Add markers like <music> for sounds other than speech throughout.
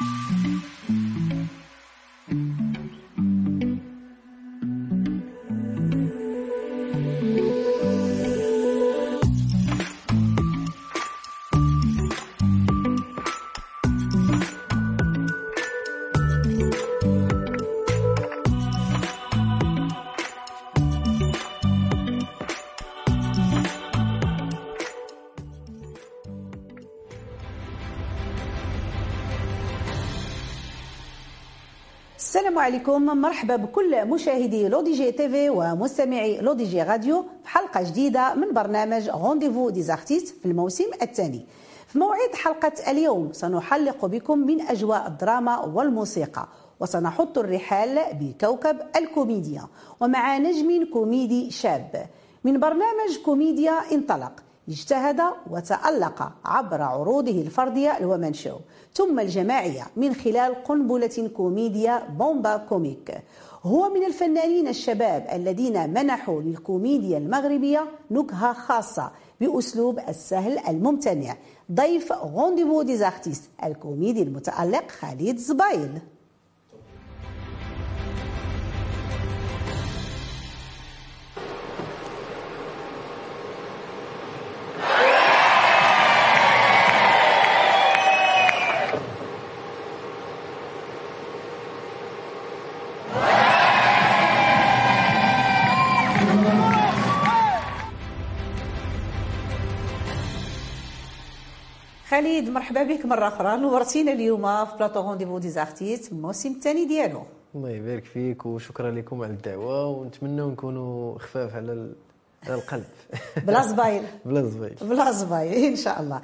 السلام عليكم. مرحبا بكل مشاهدي L'ODJ TV ومستمعي L'ODJ Radio في حلقة جديدة من برنامج Rendez-vous des artistes في الموسم الثاني. في موعد حلقة اليوم سنحلق بكم من أجواء الدراما والموسيقى وسنحط الرحال بكوكب الكوميديا ومع نجم كوميدي شاب. من برنامج كوميديا انطلق. اجتهد وتألق عبر عروضه الفردية ال one man show ثم الجماعية من خلال قنبلة كوميديا Bomba Comic. هو من الفنانين الشباب الذين منحوا للكوميديا المغربية نكهة خاصة بأسلوب السهل الممتنع. ضيف Rendez-vous des artistes الكوميدي المتألق خالد زبايل خالد مرحبا بك مره أخرى نورتينا اليوم في بلاطو Rendez-vous des artistes الموسم الثاني ديالو الله يبارك فيك وشكرا لكم على الدعوه ونتمنى نكونوا خفاف على على القلب بلا زبايل بلا زبايل بلا زبايل ان شاء الله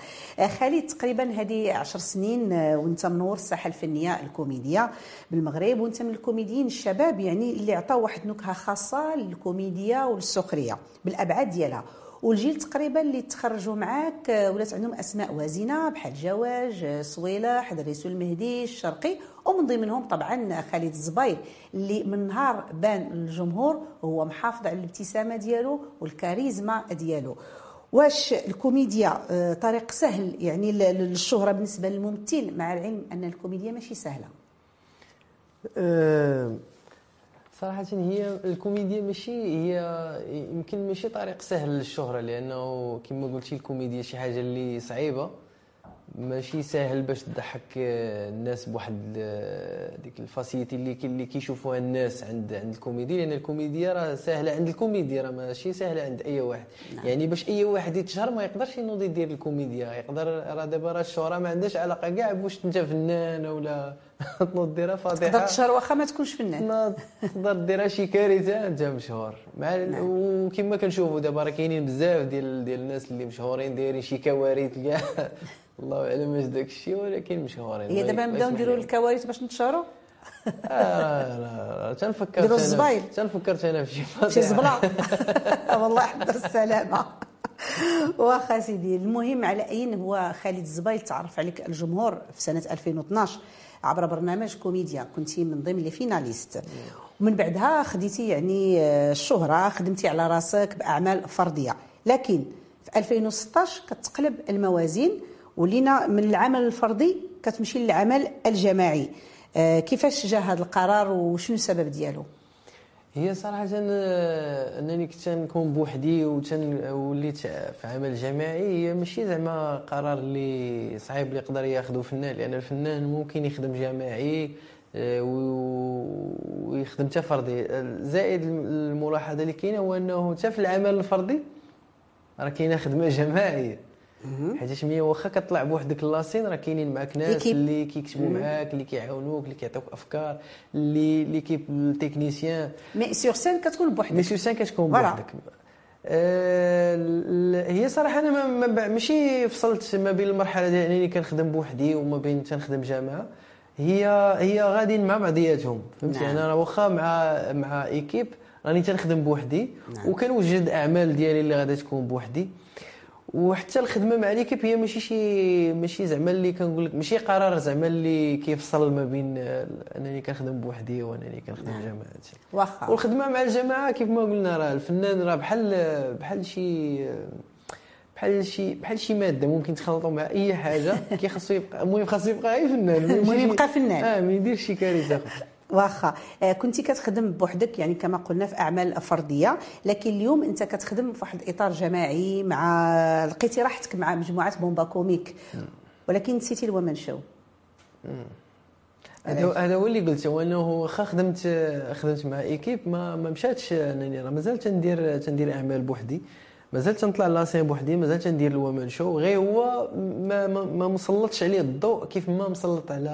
خالد تقريبا هذه عشر سنين وانت منور الساحه الفنيه الكوميديا بالمغرب وانت من الكوميديين الشباب يعني اللي عطاو واحد نكهه خاصه للكوميديا والسخريه بالابعاد ديالها والجيل تقريبا اللي تخرجوا معاك آه، ولات عندهم أسماء وازنة بحال جواج آه، صويلة دريسو المهدي الشرقي ومن ضمنهم طبعا خالد الزباير اللي من نهار بان الجمهور هو محافظ على الابتسامة ديالو والكاريزما ديالو. واش الكوميديا آه، طريق سهل؟ يعني للشهره بالنسبة للممثل مع العلم أن الكوميديا ماشي سهلة. صراحة هي الكوميديا ماشي هي يمكن ماشي طريق سهل للشهرة لأنه كما قلتي الكوميديا شي حاجة اللي صعيبة. ماشي ساهل باش تضحك آه، الناس بواحد آه، ديك la facilité اللي اللي كيشوفوها الناس عند عند الكوميديا لأن الكوميديا راه ساهلة عند الكوميديا راه ماشي ساهلة عند أي واحد. نعم. يعني باش أي واحد يتشهر ما يقدرش ينوض يدير الكوميديا يقدر راه دابا راه الشهرة ما عندهاش علاقة كاع بواش انت فنان ولا <laughs> تنوض ديرها تقدر بفضيحة تشهر واخا ما تكونش فنان. تقدر ديرها شي كارثه انت مشهور. مع نعم. وكما كنشوفوا دابا راه كاينين بزاف ديال ديال الناس اللي مشهورين دايرين شي كوارث كاع. الله اعلم واش داك الشيء ولكن مشهورين هي دابا نبداو نديروا. الكوارث باش نتشهروا؟ آه لا لا تنفكر ديروا الزبايل. تنفكرت أنا في شي شي. زبله <laughs> <laughs> والله حتى السلامة. واخا سيدي المهم على اي هو خالد الزبايل تعرف عليك الجمهور في سنة 2012 عبر برنامج كوميديا. كنتي من ضمن les finalistes ومن بعدها خديتي يعني آه، الشهرة. خدمتي على راسك بأعمال فردية. لكن في 2016 كتقلب الموازين. ولينا من العمل الفردي كتمشي للعمل الجماعي. آه، كيفاش جا هذا القرار وشنو السبب ديالو؟ هي صراحة آه، أنني كنت نكون بوحدي وليت في عمل جماعي. هي ماشي زعما قرار اللي صعيب اللي يقدر ياخذه فنان لأن الفنان ممكن يخدم جماعي آه، ويخدم حتى فردي. زائد الملاحظة اللي كاينة هو أنه حتى في العمل الفردي راه كاينة خدمة جماعية. حيتاش ملي واخا كطلع بوحدك la scène راه كاينين معاك ناس. اللي كيكتبوا معاك اللي كيعاونوك اللي كيعطيوك أفكار اللي l'équipe les techniciens. mais sur scène كتكون mais بوحدك sur scène كتكون voilà. بوحدك. آه، هي صراحة أنا ما- ماشي فصلت ما بين المرحلة ديال أنني كنخدم بوحدي وما بين تنخدم جماعة هي هي غاديين مع بعضياتهم. فهمتي؟ نعم. أنا واخا مع مع ايكيب راني تنخدم بوحدي. نعم. وكنوجد أعمال ديالي اللي غادي تكون بوحدي. وحتى الخدمة مع ليكيب هي ماشي شي ماشي زعما اللي كنقول لك ماشي قرار زعما اللي كيفصل ما بين أنني كنخدم بوحدي وأنني كنخدم نعم. واخا والخدمة مع الجماعة كيف ما قلنا راه الفنان راه بحال بحال شي بحال شي بحال شي مادة ممكن تخلطوا مع أي حاجة <laughs> كيخصو يبقى المهم خاصو يبقى غير فنان <laughs> المهم يبقى فنان. آه ما يديرش شي كارثة واخا آه، كنتي كتخدم بوحدك يعني كما قلنا في أعمال فردية لكن اليوم أنت كتخدم في واحد الإطار جماعي مع لقيتي راحتك مع مجموعة بومبا كوميك. ولكن نسيتي ال one man show؟ هذا هذا هو اللي قلت هو إنه واخا خدمت خدمت مع équipe ما ما مشاتش انني راه مازال تندير تندير أعمال بوحدي. مازال تنطلع la scène بوحدي مازال تندير ال one man show. غير هو ما ما, ما مسلطش عليه الضوء كيف ما مسلط على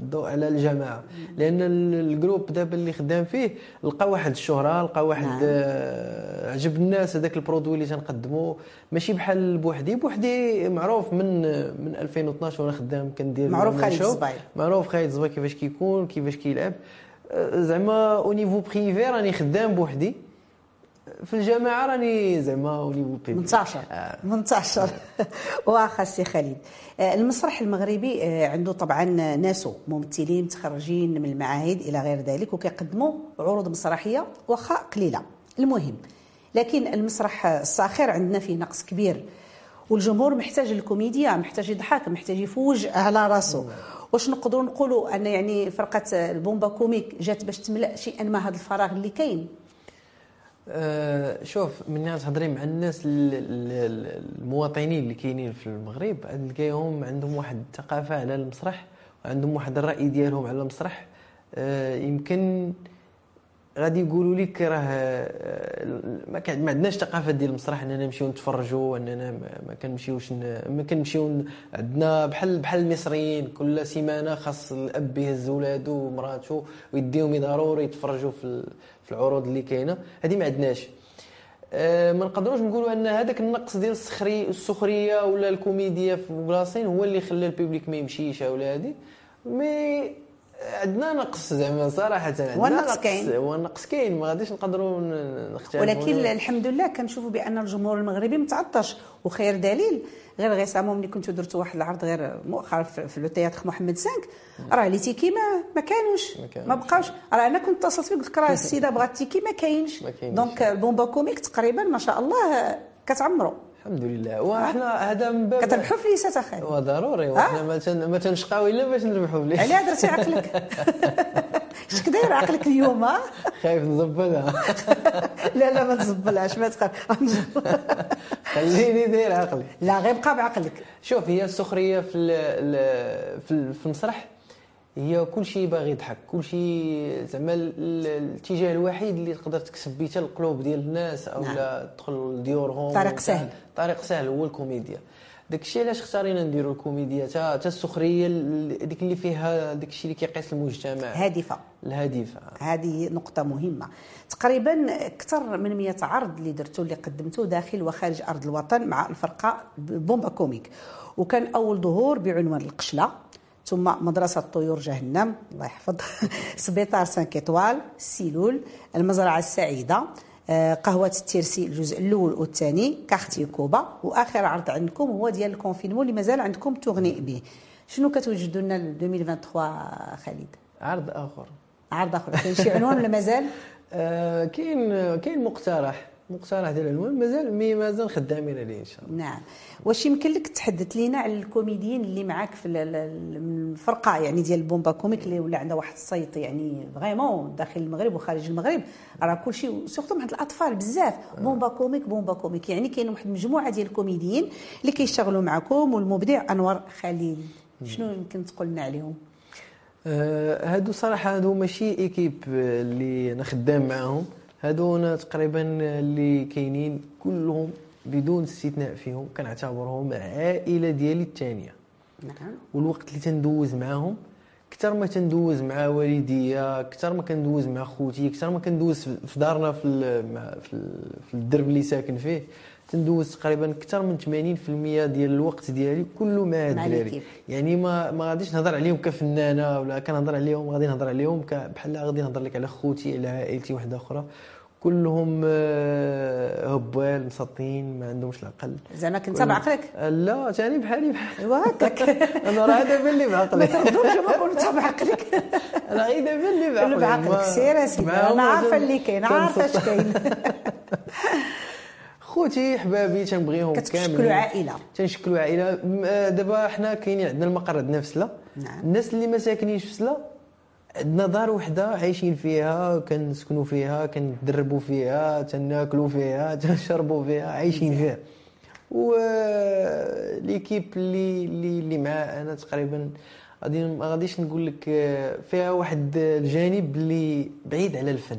الضوء على الجماعة. لأن ال- ال groupe دابا اللي خدام فيه لقى واحد الشهرة لقى واحد نعم. آه، عجب الناس هذاك ال produit اللي تنقدموا ماشي بحال بوحدي. بوحدي معروف من من 2012 وأنا خدام كندير معروف خالد شو. الزبايل. معروف خالد الزبايل كيفاش كيكون كيفاش كيلعب. أه، زعما au niveau privé راني خدام بوحدي. في الجامعة راني زعما au niveau privé منتشر. آه. منتشر. <laughs> واخا سي خالد. آه، المسرح المغربي آه، عنده طبعا ناسو ممثلين متخرجين من المعاهد إلى غير ذلك وكيقدموا عروض مسرحية واخا قليلة. المهم لكن المسرح الساخر عندنا فيه نقص كبير. والجمهور محتاج الكوميديا محتاج يضحك محتاج يفوج على راسه واش نقدروا نقولوا أن يعني فرقة البومبا كوميك جات باش تملأ شيئا ما هذا الفراغ اللي كاين؟ أه شوف من تهضري مع الناس ال- ال- ال- المواطنين اللي كاينين في المغرب تلقاهم عندهم واحد الثقافة على المسرح وعندهم واحد الرأي ديالهم على المسرح. أه يمكن غادي يقولوا لك راه آه، ما ما عندناش ثقافة ديال المسرح إننا نمشيو نتفرجوا إننا ما كنمشيوش ما كنمشيو عندنا بحال بحال المصريين كل سيمانة خاص الأب يهز ولادو ومراته ويديهم ضروري يتفرجوا في في العروض اللي كاينة. هذه ما عندناش. آه، ما نقدروش نقولوا أن هذاك النقص ديال السخري السخرية ولا الكوميديا في في la scène هو اللي خلى ال public ما يمشيش ولا هذه mais عندنا نقص زعما صراحة. عندنا والنقص نقص. كاين. هو النقص كاين. ما غاديش نقدروا ن- نختلفوا. ولكن الحمد لله كنشوفوا بأن الجمهور المغربي متعطش. وخير دليل غير récemment ملي كنتو درتوا واحد العرض غير مؤخرا في le théâtre محمد 5 راه les tickets ما ما كانوش. ما بقاوش. راه أنا كنت اتصلت بك قلت راه <laughs> السيده بغات ticket ما كاينش. ما كاينش. donc البومبا كوميك تقريبا ما شاء الله كتعمروا الحمد لله. وحنا هذا من باب كتربحوا فليسات أخي وضروري وحنا ما ما تنشقاو إلا باش نربحوا بلي. علاه درتي عقلك. <laughs> اش داير عقلك اليوم ها خايف نزبلها. <laughs> لا لا ما تزبلهاش ما تخاف. <laughs> خليني داير عقلي. لا غير بقى بعقلك. شوف هي السخرية في في المسرح هي كل شيء باغي يضحك كل شيء زعما ال- ال- الاتجاه الوحيد اللي تقدر تكسب به حتى القلوب ديال الناس أو نعم. لا تدخل لديورهم طريق سهل. طريق سهل هو الكوميديا. داك الشيء علاش اختارينا نديروا الكوميديا؟ تا تا السخرية ال- ديك اللي فيها داك الشيء اللي كيقيس المجتمع. هادفة. الهادفة. هذه نقطة مهمة. تقريبا أكثر من 100 عرض اللي درتو اللي قدمتوه داخل وخارج أرض الوطن مع الفرقة بومبا كوميك. وكان أول ظهور بعنوان القشلة. ثم مدرسة طيور جهنم. الله يحفظ. <laughs> سبيطار cinq étoiles cellule المزرعة السعيدة آه، قهوة ال tiercé الجزء الأول والثاني كاختي كوبا وآخر عرض عندكم هو ديال ال confinement اللي مازال عندكم تغني به. شنو كتوجدوا لنا ل 2023 خالد؟ عرض آخر. عرض آخر. كاين شي عنوان ولا مازال؟ <laughs> آه كاين كاين مقترح. مقترح ديال العنوان مازال mais مازال خدامين عليه إن شاء الله. نعم. واش يمكن لك تحدث لينا على الكوميديين اللي معاك في ال- ال- الفرقة؟ يعني ديال البومبا كوميك اللي ولا عندها واحد الصيت يعني vraiment داخل المغرب وخارج المغرب. راه كلشي surtout مع الأطفال بزاف. بومبا كوميك بومبا كوميك. يعني كاين واحد المجموعه ديال الكوميديين اللي كيشتغلوا معكم والمبدع أنور خليل. شنو يمكن تقول لنا عليهم؟ آه، هادو صراحة هادو ماشي équipe آه، اللي أنا خدام معاهم. هادو تقريبا اللي كاينين كلهم بدون استثناء فيهم كنعتبرهم العائله ديالي الثانية نعم. والوقت اللي تندوز معاهم أكثر ما تندوز مع والديا أكثر ما كندوز مع خوتي أكثر ما كندوز في دارنا في في الدرب اللي ساكن فيه تندوز تقريبا أكثر من 80% ديال الوقت ديالي كله مع الدراري. يعني ما ما غاديش نهضر عليهم كفنانة ولا كنهضر عليهم غادي نهضر عليهم بحال غادي نهضر لك على خوتي على عائلتي واحدة أخرى. كلهم آه، هبال مسطين ما عندهمش العقل. زعما كنت بعقلك لا ثاني بحالي بحال أيوا هكاك. <laughs> أنا راه هذا اللي ما بعقلي تردوش ما كنت بعقلك أنا غير دابا اللي بعقلي <laughs> اللي بعقلك. ما- سير يا سيدي معاهم أنا عارفة اللي كاين عارفة اش. كاين. <laughs> خوتي حبابي تنبغيهم كتشكلوا عائلة. تنشكلوا عائلة. دابا حنا كاينين عندنا المقر عندنا في سلا نعم. الناس اللي ما ساكنينش في سلا عندنا دار وحدة عايشين فيها كنسكنوا فيها كندربوا فيها تناكلوا فيها <laughs> تنشربوا فيها عايشين فيها. و ليكيب اللي اللي اللي معاه أنا تقريبا غادي ما غاديش نقول لك آه، فيها واحد الجانب اللي بعيد على الفن.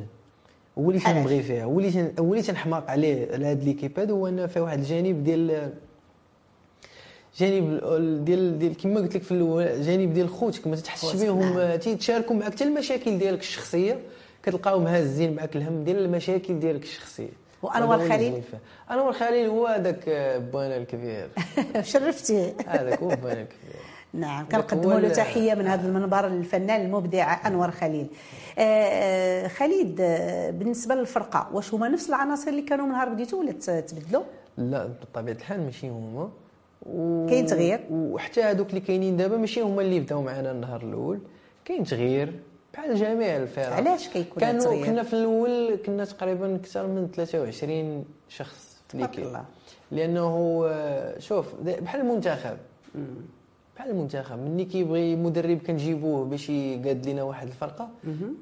هو اللي؟ تنبغي فيها هو اللي هو اللي تنحماق عليه على هاد ليكيب هذا هو ان فيه واحد الجانب ديال جانب ال- ديال ديال كما قلت لك في الأول جانب ديال خوتك ما تتحسش بهم نعم. تيتشاركوا معك حتى المشاكل ديالك الشخصية كتلقاهم هازين معك الهم ديال المشاكل ديالك الشخصية اللي خليل؟ فيها. أنور خليل هو هذاك بوانا الكبير <laughs> شرفتي هذاك هو بوانا الكبير نعم كنقدموا له تحية من هذا المنبر الفنان المبدع أنور خليل. آه، آه، خليل آه، بالنسبة للفرقة واش هما نفس العناصر اللي كانوا من نهار بديتوا ولا تبدلوا؟ لا بطبيعة الحال ماشي هما. و... كاين تغيير؟ وحتى هذوك اللي كاينين دابا ماشي هما اللي بداو معنا النهار الأول. كاين تغيير بحال جميع الفرق. علاش كيكون كانوا التغيير؟ كنا في الأول كنا تقريبا أكثر من 23 شخص في ليكيب الله. لأنه آه، شوف بحال المنتخب. بحال المنتخب ملي كيبغي مدرب كنجيبوه باش يقاد لنا واحد الفرقة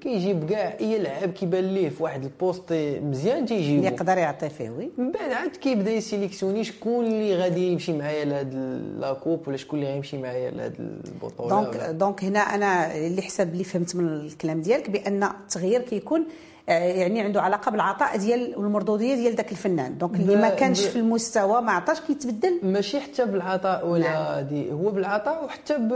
كيجيب كاع أي لعاب كيبان ليه في واحد البوست مزيان تيجيبو. يقدر يعطي فيه oui. من بعد عاد كيبدا يسيليكسيوني شكون اللي غادي يمشي معايا لهاد la coupe ولا شكون اللي غيمشي معايا لهاد البطولة donc donc هنا أنا اللي حسب اللي فهمت من الكلام ديالك بأن التغيير كيكون آه، يعني عنده علاقة بالعطاء ديال والمردوديه ديال ذاك الفنان donc اللي ما كانش في المستوى ما عطاش كيتبدل ماشي حتى بالعطاء ولا نعم. دي هو بالعطاء وحتى ب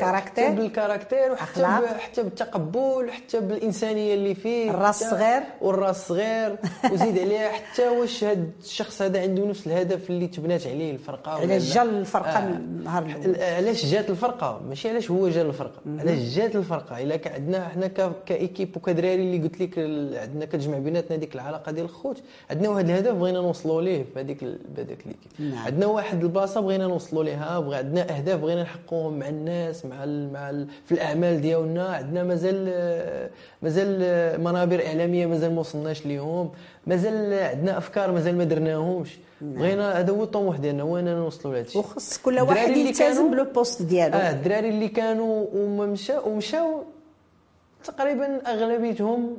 caractère. حتى بال caractère وحتى. حتى بالتقبل حتى بالإنسانية اللي فيه الراس حتى- صغير. والراس صغير <laughs> وزيد عليها حتى واش هاد الشخص هذا عنده نفس الهدف اللي تبنات عليه الفرقة ولا علاش لا. جا الفرقه آه. من النهار الأول علاش جات الفرقة ماشي علاش هو جا الفرقه علاش جات الفرقة إلا عندنا حنا كإيكيب وكدراري اللي قلت لك عندنا كتجمع بيناتنا ديك العلاقة ديال الخوت. عندنا واحد الهدف بغينا نوصلوا ليه في هذيك ال- بهذاك ليكيب نعم. عندنا واحد البلاصه بغينا نوصلوا ليها بغى عندنا أهداف بغينا نحققوهم مع الناس مع ال مع ال في الأعمال ديالنا. عندنا مازال مازال منابر إعلامية مازال ما وصلناش ليهم. مازال عندنا أفكار مازال ما درناهمش. بغينا هذا هو الطموح ديالنا هو أننا نوصلوا لهذا الشيء. وخص كل واحد يلتزم كانوا- بالبوست ديالو. آه الدراري اللي كانوا وما مشاو ومشاو تقريبا أغلبيتهم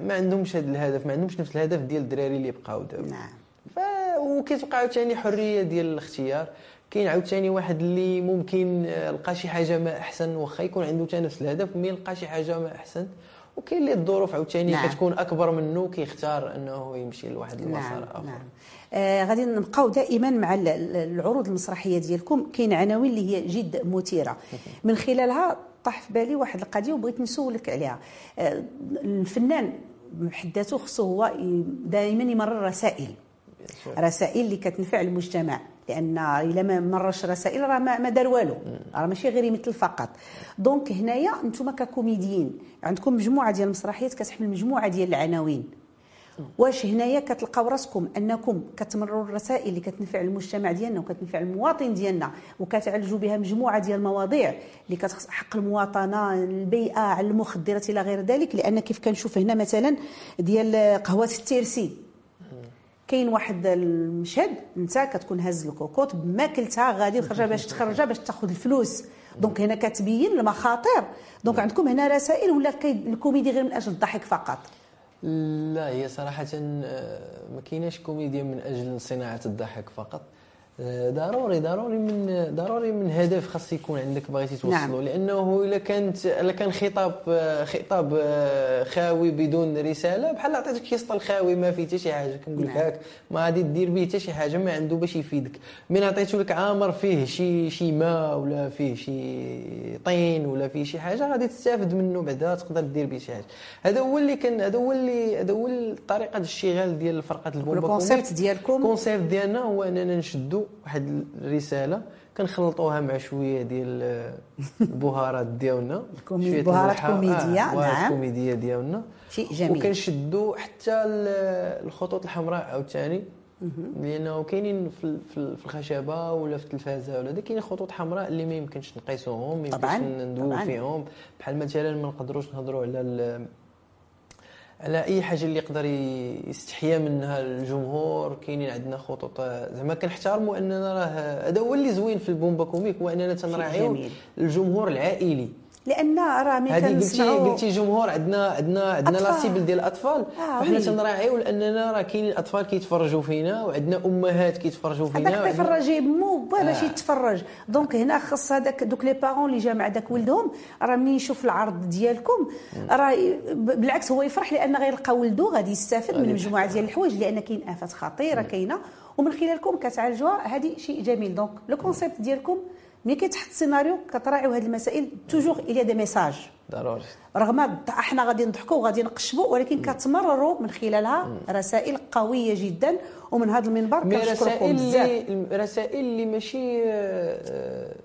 ما عندهمش هذا الهدف ما عندهمش نفس الهدف ديال الدراري اللي بقاو دابا. نعم. ف وكتبقى عاوتاني حرية ديال الاختيار. كاين عاوتاني واحد اللي ممكن آه، لقى شي حاجة ما أحسن واخا يكون عنده حتى نفس الهدف مي لقى شي حاجة ما أحسن. وكاين اللي الظروف عاوتاني نعم. كتكون أكبر منه كيختار إنه يمشي لواحد المسار نعم آخر. نعم. آه غادي نبقاو دائما مع ال- ال- العروض المسرحية ديالكم. كاين عناوين اللي هي جد مثيرة. <laughs> من خلالها طاح في بالي واحد القضية وبغيت نسولك عليها. آه الفنان بحد ذاته خصو هو دائما يمرر رسائل. رسائل اللي كتنفع المجتمع. لأن إلا ما مرش رسائل راه ما دار والو. راه ماشي غير يمثل فقط. donc هنايا أنتم ككوميديين عندكم مجموعة ديال المسرحيات كتحمل مجموعة ديال العناوين. واش هنايا كتلقاو راسكم أنكم كتمرروا الرسائل اللي كتنفع المجتمع ديالنا وكتنفع المواطن ديالنا وكتعالجوا بها مجموعة ديال المواضيع اللي كتخص حق المواطنة البيئة على المخدرات إلى غير ذلك. لأن كيف كنشوف هنا مثلا ديال قهوة ال tiercé. كاين واحد المشهد انت كتكون هاز الكوكوط بماكلتها غادي خرجها باش تخرجها باش تاخذ الفلوس. donc هنا كتبين المخاطر. donc عندكم هنا رسائل ولا الكوميدي غير من أجل الضحك فقط؟ لا هي صراحة آه، ما كايناش كوميديا من أجل صناعة الضحك فقط. ضروري ضروري من ضروري من هدف خاص يكون عندك بغيتي توصلوا نعم. لأنه إلا كانت إلا كان خطاب خطاب آه، خاوي بدون رسالة بحال عطيتك كيسطل خاوي ما فيه حتى شي حاجة كنقول لك نعم. هاك ما غادي دير به حتى شي حاجة ما عنده باش يفيدك من عطيتو لك عامر فيه شي شي ماء ولا فيه شي طين ولا فيه شي حاجة غادي تستافد منه بعدا تقدر دير به شي حاجة هذا هو اللي كان هذا هو اللي هذا هو طريقة الاشتغال ديال فرقه البومبا ال concept. ديالكم ال concept ديالنا هو أننا نشدوا واحد الرسالة كنخلطوها مع شوية ديال البهارات ديالنا. <laughs> الكومي- شوية بهارات الملحة، كوميدية، آه نعم. كوميدية ديالنا. شيء جميل. وكنشدوا حتى ال- الخطوط الحمراء عاوتاني. لأنه كاينين في ال- في ال- في الخشبة ولا في التلفازة ولا كاينين خطوط حمراء اللي ما يمكنش نقيسوهم ما يمكنش ندويو. فيهم. بحال مثلا ما نقدروش نهضروا على على أي حاجة اللي يقدر يستحيا منها الجمهور كاينين عندنا خطوط. زعما كنحترموا أننا راه هذا هو اللي زوين في البومبا كوميك هو أننا تنراعيو الجمهور العائلي. لأن راه ملي هذه قلتي قلتي جمهور عندنا عندنا عندنا la cible ديال الأطفال. آه فحنا تنراعيو لأننا راه كاين الأطفال كيتفرجوا فينا وعندنا أمهات كيتفرجوا فينا هذاك الطفل يمو باش آه. يتفرج. donc هنا خص هذاك دوك les parents اللي جا مع داك ولدهم راه ملي يشوف العرض ديالكم راه بالعكس هو يفرح لأن غيلقى ولده غادي يستافد من مجموعة ديال الحوايج لأن كاين آفات خطيرة كاينة. ومن خلالكم كتعالجوها هذه شيء جميل. donc le concept ديالكم ملي كيتحط سيناريو كتراعيو هذه المسائل toujours il y a des messages ضروري. رغم إحنا غادي نضحكوا وغادي نقشبوا ولكن كتمرروا من خلالها رسائل قوية جدا ومن هذا المنبر كنشكركم بزاف. رسائل اللي ماشي آه،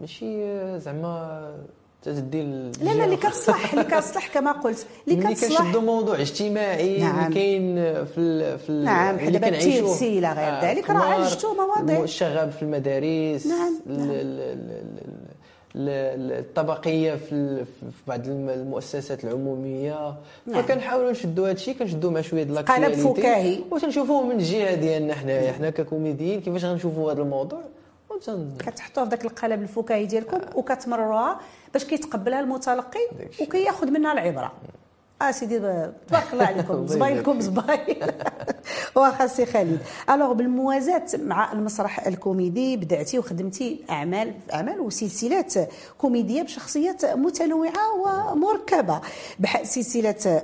ماشي آه، زعما تدي لا لا اللي كتصلح اللي كتصلح كما قلت. اللي كتصلح كنشدوا موضوع اجتماعي نعم. اللي كاين في ال في ال نعم اللي كنعيشوه. إلى غير آه ذلك راه عالجتوا مواضيع. الشغب في المدارس نعم. الطبقية في بعض المؤسسات العمومية. نعم. فكنحاولوا نشدوا هذا الشيء كنشدوا مع شوية ديال قالب فكاهي. وتنشوفوه من الجهه ديالنا حنايا. حنا ككوميديين كيفاش غنشوفوا هذا الموضوع؟ كتحطوها في ذاك القالب الفكاهي ديالكم آه. وكتمرروها باش كيتقبلها المتلقي وكياخذ منها العبرة. آه سيدي تبارك الله عليكم. زباينكم <laughs> زباين. <laughs> <laughs> واخا سي خالد. alors بالموازاة مع المسرح الكوميدي بداتي وخدمتي أعمال أعمال وسلسلات كوميدية بشخصيات متنوعة ومركبة. بحال سلسلة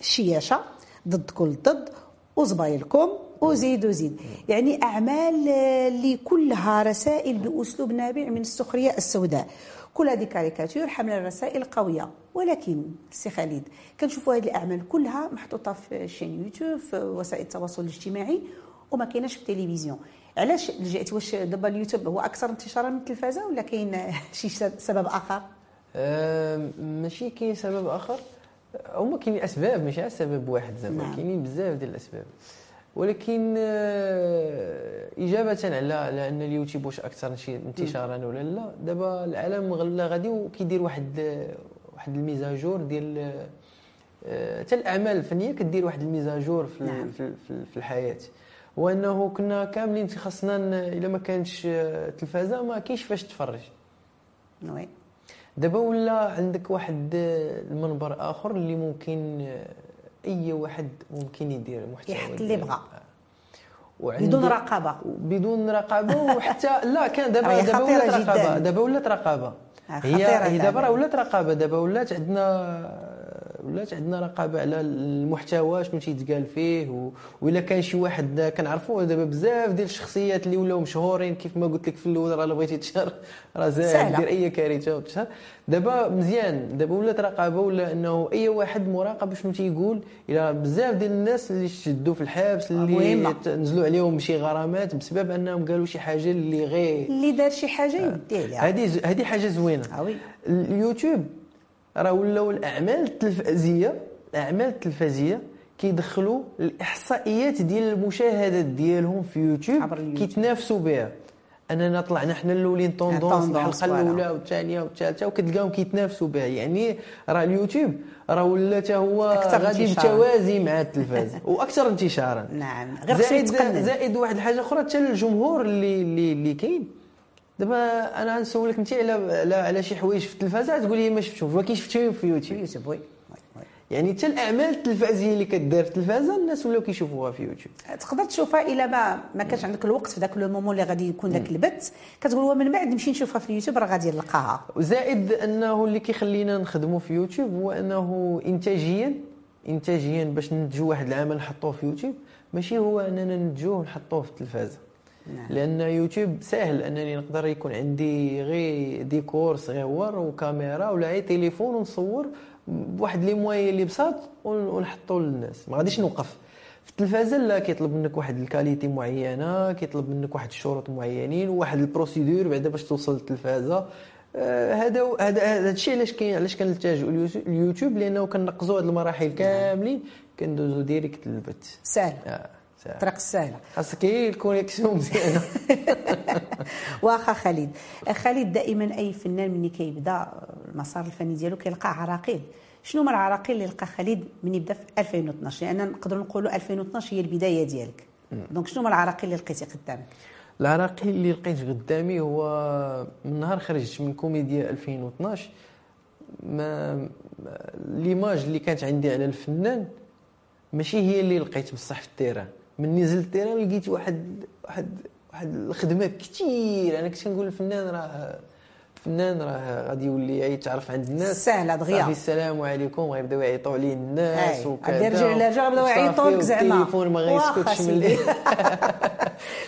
الشياشه ضد كل ضد وزبايلكم وزيد وزيد يعني أعمال اللي كلها رسائل بأسلوب نابع من السخرية السوداء. كل هذه كاريكاتير حمل رسائل قوية. ولكن سي خالد كنشوفوا هذه الأعمال كلها محطوطة في chaîne يوتيوب في وسائل التواصل الاجتماعي وما كايناش في التلفزيون. علاش لجأتي واش دابا اليوتيوب هو أكثر انتشارا من التلفازة ولا كاين <laughs> شي سبب آخر؟ أه ماشي كاين سبب آخر. هما كاينين أسباب ماشي سبب واحد زعما. نعم. كاينين بزاف ديال الأسباب. ولكن آه، إجابة على على أن اليوتيوب واش أكثر انتشارا ولا لا دابا العالم غلا غادي وكيدير واحد واحد الميزاجور ديال آه، حتى الأعمال الفنية كدير واحد الميزاجور في نعم. في, في الحياة. وأنه كنا كاملين خاصنا إلا ما كانش التلفازه ما كاينش فاش تفرج وي. دابا ولا عندك واحد المنبر آخر اللي ممكن أي واحد ممكن يدير محتوى يحط اللي بغى. بدون رقابة. بدون رقابة وحتى <laughs> لا كان دابا دابا ولات رقابة. دابا ولات رقابة. هي هي دابا راه ولات رقابة. دابا ولات عندنا ولات عندنا رقابة على المحتوى شنو تيتقال فيه و... وإلا كان شي واحد كنعرفوا دابا بزاف ديال الشخصيات اللي ولاو مشهورين كيف ما قلت لك في الأول راه بغيتي تشهر راه زاهد دير أي كارثة وتشهر. دابا مزيان دابا ولات رقابة ولا إنه أي واحد مراقب شنو تيقول. إلى بزاف ديال الناس اللي شدوا في الحبس اللي نزلوا عليهم شي غرامات بسبب أنهم قالوا شي حاجة اللي غير. اللي دار شي حاجة يدي عليها هذه هذه حاجة زوينة. آه اليوتيوب راه ولاو الأعمال التلفزيه الأعمال التلفزيه كيدخلوا الإحصائيات ديال المشاهدات ديالهم في يوتيوب كيتنافسوا بها. أننا طلعنا حنا الأولين tendance الحلقة الأولى والثانية والثالثة وكتلقاهم كيتنافسوا بها. يعني راه اليوتيوب راه ولا هو غادي بالتوازي مع التلفاز <laughs> وأكثر انتشارا. نعم غير زائد زائد واحد الحاجة أخرى حتى الجمهور اللي اللي, اللي كاين دابا أنا نسولك انت على على, على شي حوايج في التلفازة تقول لي ما شفتهمش ولكن شفتهم في يوتيوب. يوتيوب oui يعني حتى الأعمال التلفزيونيه اللي كدار في التلفازة الناس ولاو كيشوفوها في يوتيوب. تقدر تشوفها إلا ما ما كانش عندك الوقت في ذاك le moment اللي غادي يكون ذاك البث. كتقول هو من بعد نمشي نشوفها في اليوتيوب راه غادي نلقاها. وزائد أنه اللي كيخلينا نخدموا في يوتيوب هو أنه إنتاجيا إنتاجيا باش ننتجوا واحد العمل نحطوه في يوتيوب ماشي هو أننا ننتجوه ونحطوه في التلفازة. نعم. لأن يوتيوب سهل أنني نقدر يكون عندي غير ديكور صغيور وكاميرا ولا غير تليفون ونصور بواحد les moyens اللي بساط ونحطو للناس ما غاديش نوقف في التلفازه لا كيطلب منك واحد ال qualité معينة كيطلب منك واحد الشروط معينين وواحد ال procédure بعدا باش توصل للتلفازة آه، هذا هذا هذا الشيء علاش كاين علاش كنلتجئوا اليوتيوب لأنه كننقزوا هذه المراحل. كاملين كندوزو direct للبث سهل آه. الطريق السهله خاصك ال connexion مزيانه واخا خالد خالد دائما اي فنان ملي كيبدا المسار الفني ديالو كيلقى عراقيل شنو هما العراقيل اللي لقى خالد من يبدا في 2012 لأن نقدروا نقولوا 2012 هي البدايه ديالك donc شنو هما العراقيل اللي لقيتي قدامك العراقيل اللي لقيت قدامي هو من نهار خرجت من كوميديا 2012 mais l'image اللي كانت عندي على الفنان ماشي هي اللي لقيت بصح في ال terrain من نزلت ال terrain لقيت واحد واحد واحد الخدمة كثير أنا كنت كنقول الفنان راه فنان راه غادي يولي يتعرف عند الناس. سهله دغيا صافي السلام عليكم. غيبداو يعيطوا عليه الناس وكذا. غادي يرجع الرجال بداو يعيطوا لك زعما. التليفون ما غيسكتش من <laughs>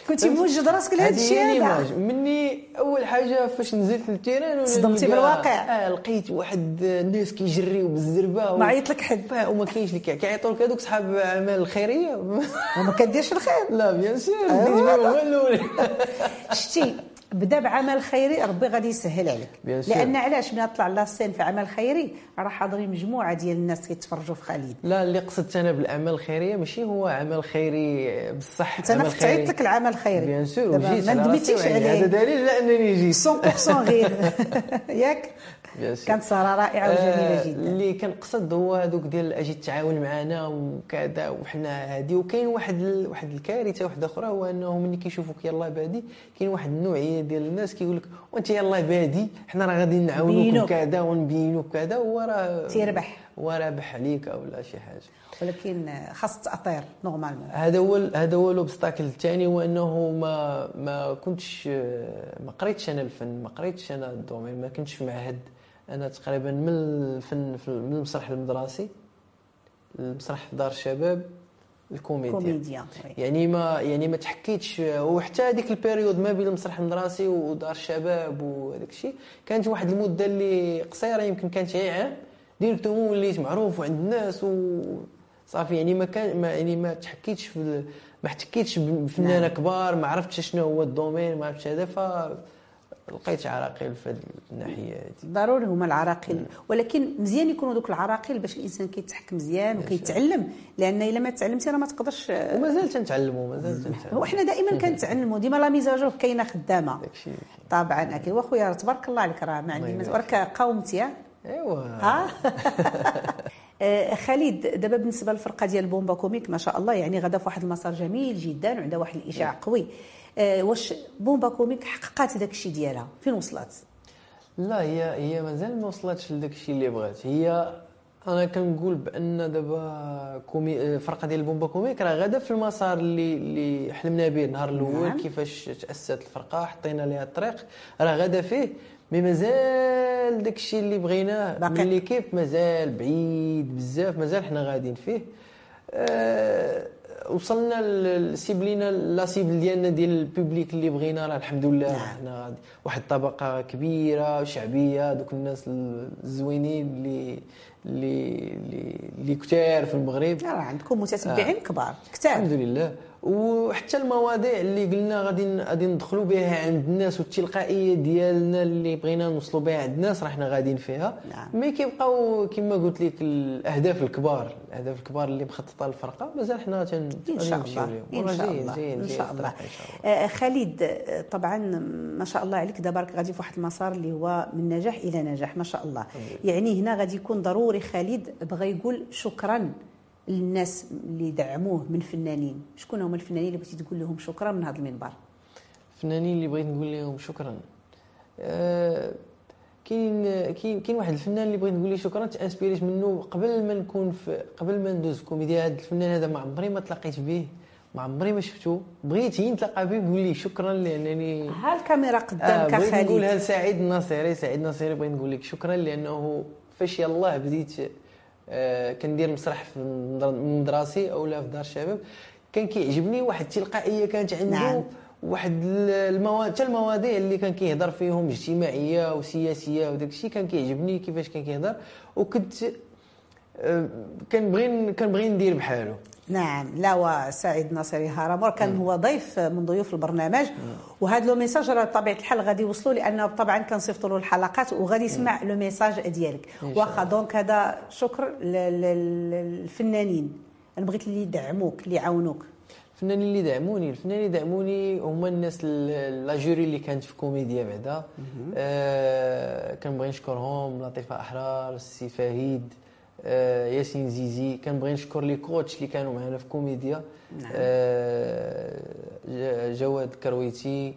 كنتي موجد راسك لهذا الشيء هذا؟ مني أول حاجة فاش نزلت لل terrain صدمتي بالواقع. آه لقيت واحد الناس كيجريو بالزربة ما عيط لك حد. وما كاينش اللي كيعيطوا لك هذوك صحاب أعمال الخيريه وما كديرش الخير. لا bien sûr ديت <laughs> هو الأول. شتي بدا بعمل خيري ربي غادي يسهل عليك. لأن علاش ملي طلع la scène في عمل خيري؟ راه حاضرين مجموعة ديال الناس كيتفرجوا في خالد لا اللي قصدت أنا بالأعمال الخيرية ماشي هو عمل خيري بصح أنت أنا فتحت لك العمل الخيري bien sûr ما ندمتيش عليه هذا دليل على انني جيت. <laughs> 100% غير. <laughs> ياك؟ كانت سهره رائعة وجميلة جدا. اللي كنقصد هو هذوك ديال أجي تعاون معنا وكذا وحنا هادي. وكاين واحد ال... واحد الكارثة واحدة أخرى هو أنه ملي كيشوفوك يلاه بادي كاين واحد النوعية ديال الناس كيقول لك وانت يلاه بادي حنا راه غادي نعاونوك وكذا ونبينوك كذا هو راه تيربح. هو رابح عليك أو لا شي حاجة. ولكن خاص تأطير normalement هذا هو هذا هو ال obstacle الثاني هو أنه ما ما كنتش ما قريتش أنا الفن ما قريتش أنا ال domaine ما كنتش معهد. أنا تقريبا من الفن من المسرح المدرسي المسرح في دار الشباب الكوميديا. كوميديا يعني ما يعني ما تحكيتش وحتى هذيك ال période ما بين المسرح المدرسي ودار الشباب وهذاك الشيء كانت واحد المدة اللي قصيرة يمكن كانت غير عام directement وليت معروف وعند الناس وصافي يعني ما كان ما يعني ما تحكيتش في ما احتكيتش بفنانة نعم. كبار ما عرفتش شنو هو ال domaine ما عرفتش هذا ف لقيت عراقيل في الناحية هذه ضروري هما العراقيل. ولكن مزيان يكونوا دوك العراقيل باش الإنسان كيتحك مزيان وكيتعلم لأن إلا ما تعلمتي راه ما تقدرش ومازال تنتعلموا مازال تنتعلموا. وحنا دائما كنتعلموا ديما la mise à jour كاينة خدامة. طبعا أكيد. وأخويا تبارك الله عليك راه ما عندي راك قاومتي أيوا. ها؟ <laughs> خالد دابا بالنسبة للفرقة ديال بومبا كوميك ما شاء الله يعني غدا في واحد المسار جميل جدا وعندها واحد الايقاع قوي. آه، واش بومبا كوميك حققات داك الشيء ديالها؟ فين وصلت؟ لا هي هي مازال ما وصلتش لداك الشيء اللي بغات. هي أنا كنقول بأن دابا كومي آه، فرقة ديال بومبا كوميك راه غادا في المسار اللي اللي حلمنا به النهار الأول نعم. كيفاش تأسست الفرقة حطينا ليها الطريق راه غادا فيه. mais مازال داك الشيء اللي بغيناه من l'équipe مازال بعيد بزاف مازال حنا غاديين فيه. أه وصلنا ل cibl ينا la cible ديالنا ديال ال public اللي بغينا راه الحمد لله نعم. حنا واحد الطبقة كبيرة وشعبيه دوك الناس الزوينين اللي اللي اللي كثار في المغرب راه عندكم متتبعين آه. كبار كثار الحمد لله وحتى المواضيع اللي قلنا غادي غادي ندخلوا بها عند الناس والتلقائية ديالنا اللي بغينا نوصلوا بها عند الناس راه حنا غاديين فيها نعم. mais كيبقاو كما قلت لك الأهداف الكبار الأهداف الكبار اللي مخططة للفرقة مازال حنا تن إن شاء الله. إن شاء الله. إن شاء الله. آه خالد آه، طبعا ما شاء الله عليك دابا راك غادي في واحد المسار اللي هو من نجاح إلى نجاح ما شاء الله. يعني هنا غادي يكون ضروري خالد بغى يقول شكرا. للناس اللي دعموه من فنانين شكون هما الفنانين اللي بغيتي تقول لهم شكرا من هذا المنبر؟ الفنانين اللي بغيت نقول لهم شكرا. أه كاين كاين كاين واحد الفنان اللي بغيت نقول له شكرا ت inspiré ت منه قبل ما نكون في قبل ما ندوز في كوميديا. هذا الفنان هذا ما عمري ما تلاقيت به ما عمري ما شفتو. بغيت نتلاقى به يقول لي شكرا لانني ها الكاميرا قدامك آه بغيت نقولها لسعيد الناصري سعيد الناصري بغيت نقول لك شكرا لأنه فاش يلاه بديت آه، كندير مسرح في المدرسي أو لا في دار الشباب كان كيعجبني واحد التلقائية كانت عنده نعم. واحد المواضيع حتى المواضيع اللي كان كيهضر فيهم اجتماعيه وسياسية وداك الشيء كان كيعجبني كيفاش كان كيهضر وكنت آه، كنبغي كنبغي ندير بحالو نعم. لا وسعيد ناصري هرمور كان هو ضيف من ضيوف البرنامج. وهذا le message راه بطبيعة الحال غادي يوصلوا لأنه طبعا كنصيفطوا له الحلقات وغادي يسمع le message ديالك. واخا donc هذا شكر للفنانين. أنا بغيت اللي يدعموك اللي يعاونوك. الفنانين اللي دعموني الفنانين اللي دعموني هما الناس la jury اللي كانت في كوميديا بعدا. آه كنبغي نشكرهم لطيفة أحرار السي فهيد. ياسين زيزي كنبغي نشكر les coachs اللي كانوا معنا في كوميديا نعم. آه، جواد كرويتي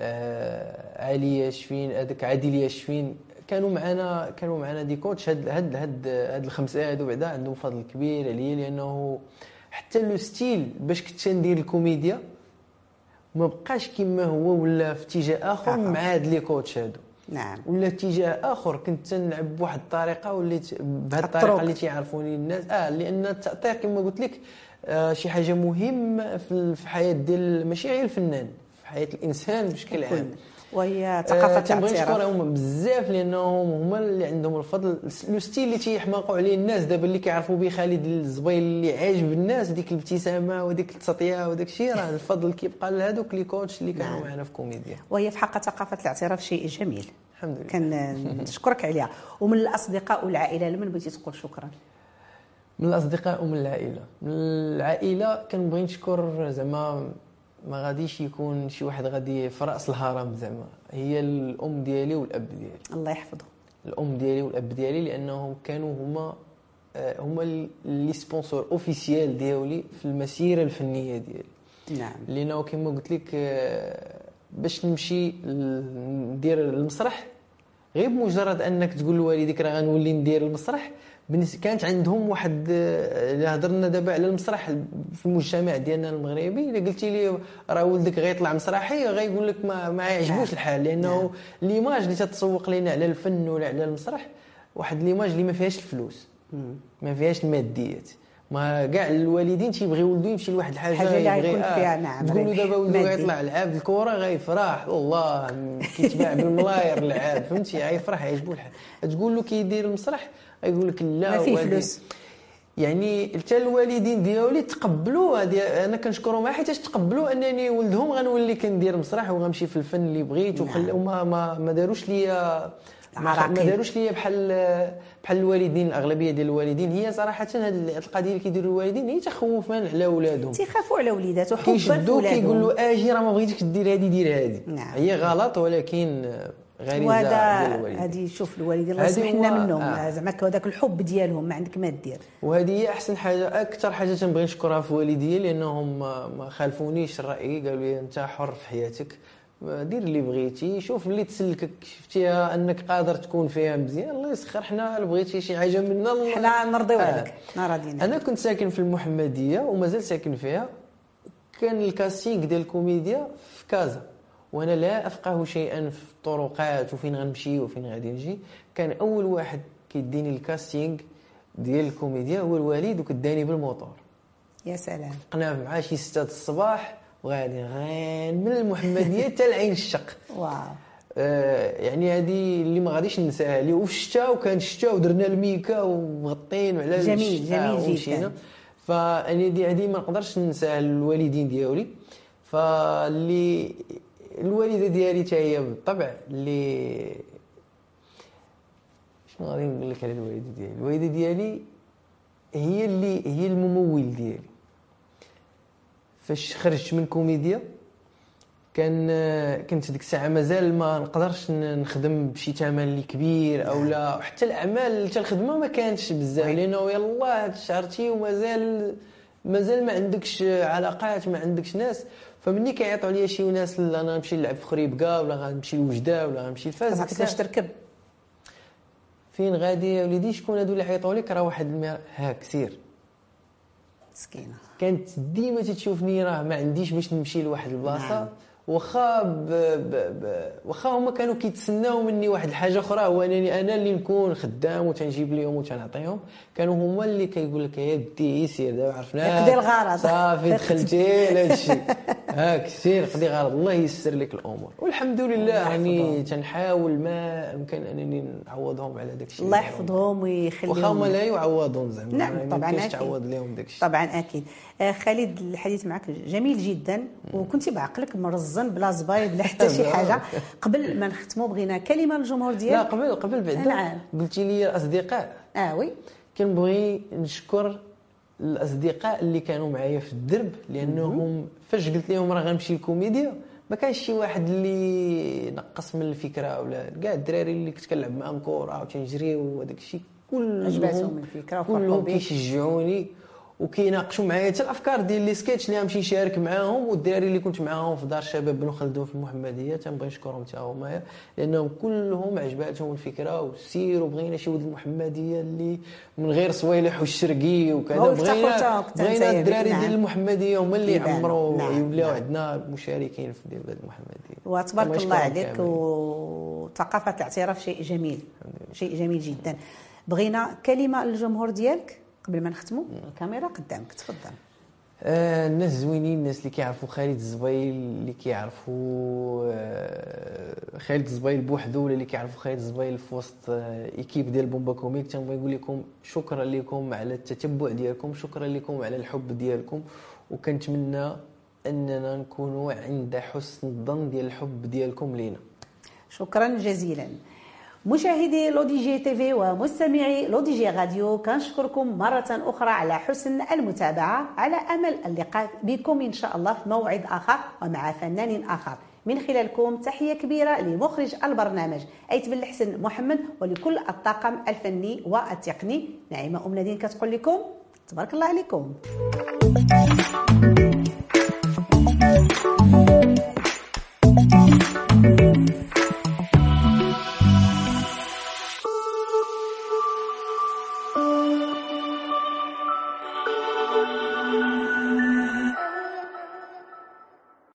آه، علي ياشفين هذاك عادل ياشفين كانوا معنا كانوا معنا des coachs هاد هاد هاد هاد الخمسة هادو بعدا عندهم فضل كبير عليا لأنه حتى le style باش كنت ندير الكوميديا ما بقاش كما هو ولا في اتجاه آخر آخر. مع هاد les coachs هادو نعم. ولا اتجاه آخر كنت تنلعب بواحد الطريقة وليت بهذه. الطريقة اللي تيعرفوني الناس. آه لأن التاثير كما قلت لك آه شي حاجة مهمة في ال- في الحياة ديال ماشي غير الفنان في حياة الإنسان بشكل عام. وهي آه، ثقافة تنبغي نشكرهم بزاف لأنهم هما اللي عندهم الفضل لو ستيل اللي تيحماقوا عليه الناس دابا اللي كيعرفوا به خالد الزبيل اللي عاجب الناس ديك الابتسامة وديك التسطيه وداك الشيء راه الفضل كيبقى لهذوك لي coach اللي كانوا نعم. معنا في كوميديا. وهي في حق ثقافة الاعتراف شيء جميل. الحمد لله. كنشكرك <laughs> عليها. ومن الأصدقاء والعائلة لمن بغيتي تقول شكرا؟ من الأصدقاء ومن العائلة. من العائلة كنبغي نشكر زعما ما غاديش يكون شي واحد غادي في رأس الهرم زعما. هي الأم ديالي والأب ديالي. الله يحفظه. الأم ديالي والأب ديالي لأنهم كانوا هما آه، هما لي sponsor officiel ديالي في المسيرة الفنية ديالي. نعم. لأنه كما قلت لك آه، باش نمشي ندير المسرح غير بمجرد أنك تقول لوالديك راه غنولي ندير المسرح كانت عندهم واحد آه، الا هضرنا دابا على المسرح في المجتمع ديالنا المغربي إلا قلتي لي راه ولدك غيطلع مسرحي غيقول لك ما, ما يعجبوش نعم. الحال لأنه نعم. ليماج اللي تتسوق لنا على الفن ولا على المسرح واحد ليماج اللي ما فيهاش الفلوس. ما فيهاش الماديات ما كاع الوالدين تيبغي ولده يمشي لواحد الحاجة حاجة اللي يبغي- غيكون آه، فيها نعم تقول له دابا مادي. غيطلع لعاب الكره غيفرح والله كيتباع بالملاير اللعاب فهمتي غيفرح يعجبو الحال تقول له كيدير المسرح غيقول لك لا ما فيه فلوس يعني حتى الوالدين ديالي تقبلوا هذه أنا كنشكرهم حيت تقبلوا أنني ولدهم غنولي كندير مسرح وغنمشي في الفن اللي بغيت نعم. وخل... وما ما, ما داروش ليا ما. داروش ليا بحال بحال الوالدين الأغلبية ديال الوالدين هي صراحة هذه القضية اللي كيديروا الوالدين هي تخوفا على اولادهم تيخافوا على وليداتو حبا في كيشدو كيقول ولادهم له أجي راه ما بغيتش دير هذه دير هذه نعم. هي غلط ولكن غريزة هذه شوف الوالدين الله هذه يسمح لنا هو- منهم. آه. زعما هذاك الحب ديالهم ما عندك ما دير. وهذه هي أحسن حاجة أكثر حاجة تنبغي نشكرها في والديا لأنهم ما خالفونيش الرأي قالوا لي أنت حر في حياتك. دير اللي بغيتي شوف اللي تسلكك. شفتيها أنك قادر تكون فيها مزيان. الله يسخر حنا بغيتي شي حاجة منا الله. حنا نرضيو آه. عليك حنا راضيين أنا. كنت ساكن في المحمدية ومازال ساكن فيها. كان ال casting ديال الكوميديا في كازا. وأنا لا أفقه شيئا في الطرقات وفين غنمشي وفين غادي نجي. كان أول واحد كيديني ال casting ديال الكوميديا هو الوالد وكداني بالموطور يا سلام. بقنا معاه شي ستة د الصباح وغادي غير من المحمدية حتى لعين الشق. واو. آه، يعني هذه اللي ما غاديش ننساها اللي وفي الشتاء وكان الشتاء ودرنا الميكا ومغطين وعلى جميل، جميل جداً. فأنا هذه ما نقدرش ننساها الوالدين ديالي. فاللي الوالدة ديالي حتى هي بالطبع اللي شنو غادي نقول لك على الوالدة ديالي؟ الوالدة ديالي هي اللي هي الممول ديالي. فاش خرجت من كوميديا كان كنت ديك الساعة مازال ما نقدرش نخدم بشي ثمن اللي كبير أو لا. حتى الأعمال اللي تنخدمها ما كانتش بزاف. لأنه يلاه تشهرتي ومازال مازال ما عندكش علاقات ما عندكش ناس. فمني كيعيطوا لي شي ناس لا أنا نمشي نلعب في خريبكا ولا غنمشي لوجدة ولا غنمشي لفاس ما الساعة تركب؟ فين غادي يا وليدي؟ شكون هادو اللي عيطوا لك؟ راه واحد المير هاك سير مسكينة. كانت ديما تتشوفني راه ما عنديش باش نمشي لواحد البلاصة. نعم. واخا ب... ب... ب... واخا هما كانوا كيتسناو مني واحد الحاجة أخرى هو انني أنا اللي نكون خدام وتنجيب لهم وتنعطيهم كانوا هما اللي كيقول لك يا بدي سير دابا عرفنا قضي الغرض. صافي <laughs> دخلتي لهذا الشيء هاك سير قضي غرض الله ييسر لك الأمور والحمد لله يعني. تنحاول ما أمكن أنني نعوضهم على داك الشيء الله. يحفظهم واخا هما ويخليهم لا يعوضون زعما نعم، ما طبعاً أكيد. تعوض لهم داك الشيء طبعا أكيد خالد الحديث معك جميل جدا وكنتي بعقلك مرزن بلا زباي بلا حتى شي <laughs> حاجة. قبل ما نختموا بغينا كلمة للجمهور لا ديالك قبل قبل بعدا نعم. قلتي لي الأصدقاء. آه وي. كنبغي نشكر الأصدقاء اللي كانوا معايا في الدرب لأنهم فاش قلت لهم راه غنمشي للكوميديا ما كانش شي واحد اللي نقص من الفكرة ولا كاع الدراري اللي كنت كنلعب معاهم كرة وتنجري وهذاك الشيء. كلهم عجباتهم وفرحوا كلهم. كيشجعوني. وكيناقشوا معايا حتى الأفكار ديال les sketchs اللي غنمشي نشارك معاهم والدراري اللي كنت معاهم في دار الشباب بن خلدون في المحمديه تنبغي نشكرهم حتى هما لأنهم كلهم عجباتهم الفكرة وسيروا بغينا شي ولد المحمديه اللي من غير صويلح والشرقي وكذا بغينا بغينا الدراري نعم. ديال المحمدية هما اللي. يعمروا نعم، يوليو نعم. عندنا مشاركين في ديال المحمدية وتبارك الله عليك. وثقافة الاعتراف شيء جميل شيء جميل جدا بغينا كلمة للجمهور ديالك قبل ما نختموا الكاميرا قدامك تفضل. آه الناس زوينين الناس اللي كيعرفوا خالد الزبيل اللي كيعرفوا آه خالد الزبيل بوحدو ولا اللي كيعرفوا خالد الزبيل في وسط آه équipe ديال بومبا كوميك. تنبغي نقول لكم شكرا لكم على التتبع ديالكم شكرا لكم على الحب ديالكم. وكنتمنى أننا نكونوا عند حسن الظن ديال الحب ديالكم لينا. شكرا جزيلا. مشاهدي لو دي جي تيفي ومستمعي لو دي جي راديو كنشكركم مرة أخرى على حسن المتابعة على أمل اللقاء بكم إن شاء الله في موعد آخر ومع فنان آخر. من خلالكم تحية كبيرة لمخرج البرنامج أيت بن الحسن محمد ولكل الطاقم الفني والتقني نعيمة أم نادين كتقول لكم تبارك الله عليكم.